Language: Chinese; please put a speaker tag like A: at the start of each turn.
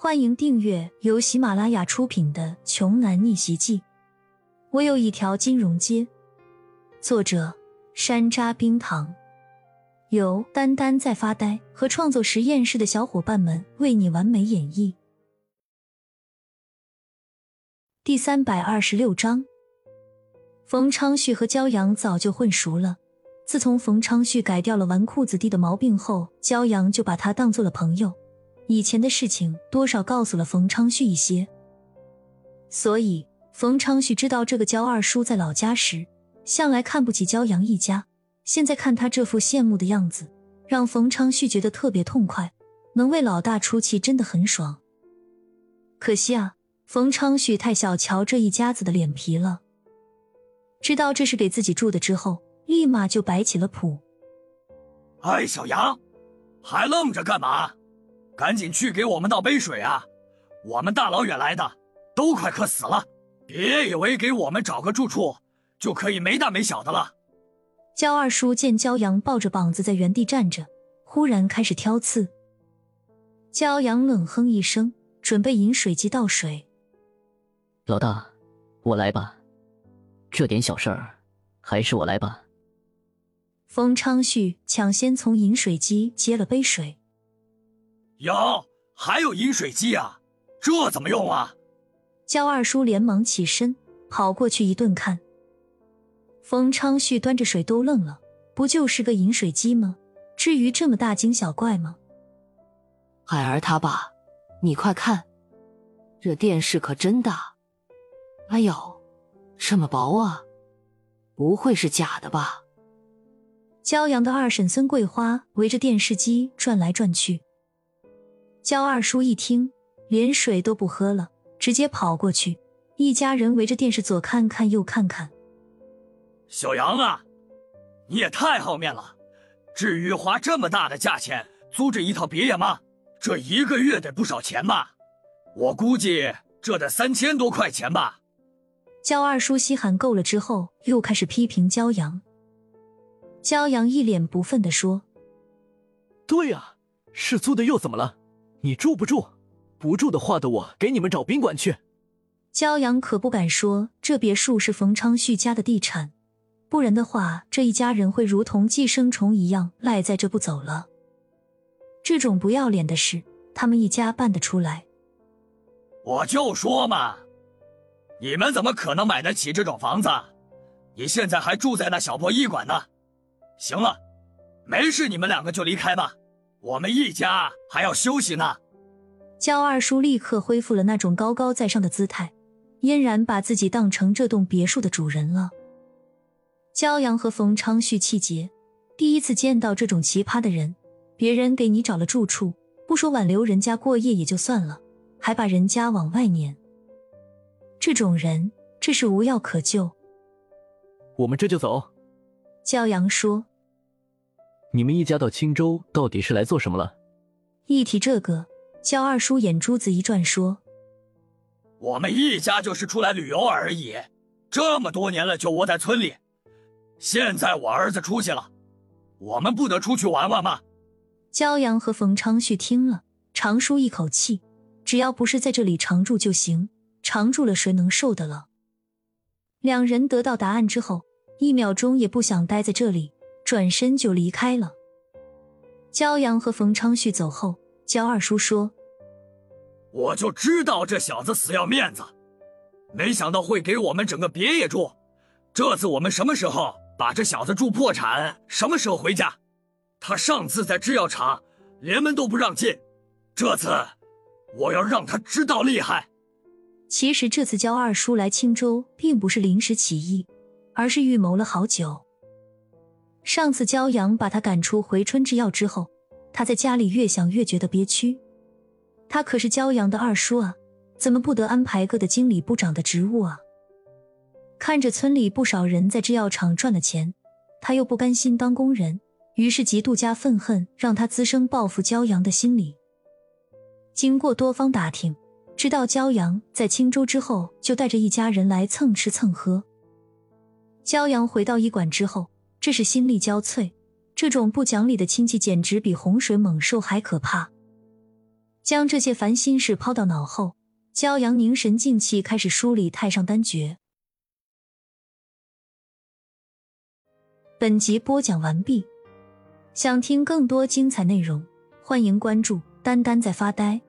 A: 欢迎订阅由喜马拉雅出品的《穷男逆袭记》。我有一条金融街。作者：山楂冰糖，由丹丹在发呆和创作实验室的小伙伴们为你完美演绎。第三百二十六章，冯昌旭和焦阳早就混熟了。自从冯昌旭改掉了纨绔子弟的毛病后，焦阳就把他当做了朋友。以前的事情多少告诉了冯昌旭一些，所以冯昌旭知道这个焦二叔在老家时向来看不起焦阳一家，现在看他这副羡慕的样子，让冯昌旭觉得特别痛快，能为老大出气真的很爽。可惜啊，冯昌旭太小瞧这一家子的脸皮了，知道这是给自己住的之后，立马就摆起了谱。
B: 哎，小杨，还愣着干嘛？赶紧去给我们倒杯水啊！我们大老远来的，都快渴死了。别以为给我们找个住处就可以没大没小的了。
A: 焦二叔见焦阳抱着膀子在原地站着，忽然开始挑刺。焦阳冷哼一声，准备饮水机倒水。
C: 老大，我来吧。这点小事儿，还是我来吧。
A: 冯昌旭抢先从饮水机接了杯水。
B: 有，还有饮水机啊，这怎么用啊？
A: 焦二叔连忙起身跑过去一顿看。冯昌旭端着水都愣了，不就是个饮水机吗？至于这么大惊小怪吗？
D: 海儿他爸，你快看，这电视可真大！哎呦，这么薄啊，不会是假的吧？
A: 焦阳的二婶孙桂花围着电视机转来转去。焦二叔一听，连水都不喝了，直接跑过去。一家人围着电视左看看右看看。
B: 小杨啊，你也太好面了，至于花这么大的价钱租这一套别野吗？这一个月得不少钱吧？我估计这得三千多块钱吧。
A: 焦二叔稀罕够了之后，又开始批评焦阳。焦阳一脸不忿地说：“
E: 对呀，是租的又怎么了？”你住不住？不住的话的，我给你们找宾馆去。
A: 骄阳可不敢说这别墅是冯昌旭家的地产，不然的话，这一家人会如同寄生虫一样赖在这不走了。这种不要脸的事，他们一家办得出来？
B: 我就说嘛，你们怎么可能买得起这种房子？你现在还住在那小破医馆呢。行了，没事，你们两个就离开吧。我们一家还要休息呢。
A: 焦二叔立刻恢复了那种高高在上的姿态，嫣然把自己当成这栋别墅的主人了。焦阳和冯昌旭气结，第一次见到这种奇葩的人。别人给你找了住处，不说挽留人家过夜也就算了，还把人家往外撵。这种人，这是无药可救。
E: 我们这就走。
A: 焦阳说。
E: 你们一家到青州到底是来做什么了？
A: 一提这个，焦二叔眼珠子一转，说：“
B: 我们一家就是出来旅游而已，这么多年了就窝在村里，现在我儿子出息了，我们不得出去玩玩吗？”
A: 焦阳和冯昌旭听了，长舒一口气，只要不是在这里常住就行，常住了谁能受得了？两人得到答案之后，一秒钟也不想待在这里。转身就离开了。焦阳和冯昌旭走后，焦二叔说：“
B: 我就知道这小子死要面子，没想到会给我们整个别野住。这次我们什么时候把这小子住破产？什么时候回家？他上次在制药厂连门都不让进，这次我要让他知道厉害。”
A: 其实这次焦二叔来青州，并不是临时起意，而是预谋了好久。上次焦阳把他赶出回春制药之后，他在家里越想越觉得憋屈。他可是焦阳的二叔啊，怎么不得安排个的经理部长的职务啊？看着村里不少人在制药厂赚了钱，他又不甘心当工人，于是嫉妒加愤恨，让他滋生报复焦阳的心理。经过多方打听，知道焦阳在青州之后，就带着一家人来蹭吃蹭喝。焦阳回到医馆之后。这是心力交瘁，这种不讲理的亲戚简直比洪水猛兽还可怕。将这些烦心事抛到脑后，骄阳凝神静气，开始梳理太上丹诀。本集播讲完毕，想听更多精彩内容，欢迎关注“丹丹在发呆”。